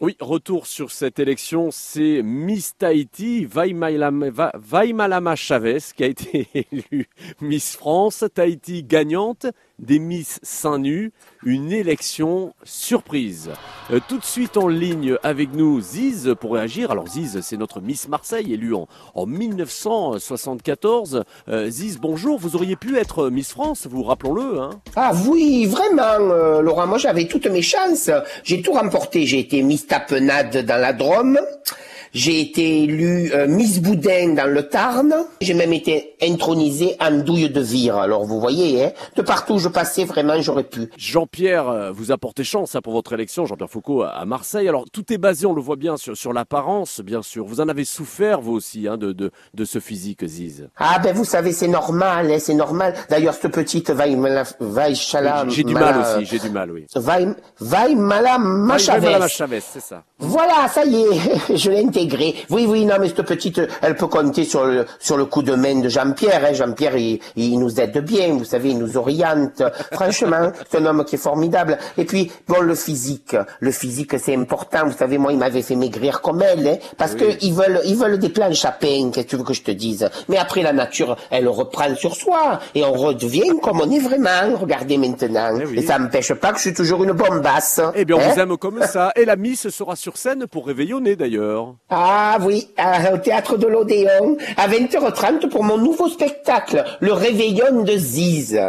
Oui, retour sur cette élection, c'est Miss Tahiti, Vaimalama Chavez, qui a été élue Miss France. Tahiti gagnante des Miss Seins Nus, une élection surprise. Euh, tout de suite en ligne avec nous, Ziz, pour réagir. Alors Ziz, c'est notre Miss Marseille, élue en, en 1974. Euh, Ziz, bonjour, vous auriez pu être Miss France, vous rappelons-le. Hein ah oui, vraiment, euh, Laurent, moi j'avais toutes mes chances. J'ai tout remporté, j'ai été Miss Tapenade dans la Drôme. J'ai été élu euh, Miss Boudin dans le Tarn. J'ai même été intronisée en douille de vire. Alors vous voyez, hein, de partout où je passais, vraiment, j'aurais pu. Jean-Pierre, euh, vous apportez chance hein, pour votre élection, Jean-Pierre Foucault à Marseille. Alors tout est basé, on le voit bien, sur, sur l'apparence, bien sûr. Vous en avez souffert, vous aussi, hein, de, de, de ce physique, Ziz? Ah ben vous savez, c'est normal, hein, c'est normal. D'ailleurs, cette petite vaille J'ai du mal aussi, j'ai du mal, oui. Malam Chavez, c'est ça. Voilà, ça y est, je l'ai intégré. Oui, oui, non, mais cette petite, elle peut compter sur le, sur le coup de main de Jean-Pierre. Hein. Jean-Pierre, il, il, nous aide bien, vous savez, il nous oriente. Franchement, c'est un homme qui est formidable. Et puis, bon, le physique, le physique, c'est important. Vous savez, moi, il m'avait fait maigrir comme elle, hein, parce que ils veulent, ils veulent des planches à pain, qu'est-ce que tu veux que je te dise. Mais après, la nature, elle reprend sur soi, et on redevient comme on est vraiment. Regardez maintenant. Eh et ça m'empêche pas que je suis toujours une bombasse. Eh bien, on vous hein. aime comme ça. Et la Miss sera sur scène pour réveillonner d'ailleurs. Ah oui, au théâtre de l'Odéon, à 20h30 pour mon nouveau spectacle, Le Réveillon de Ziz.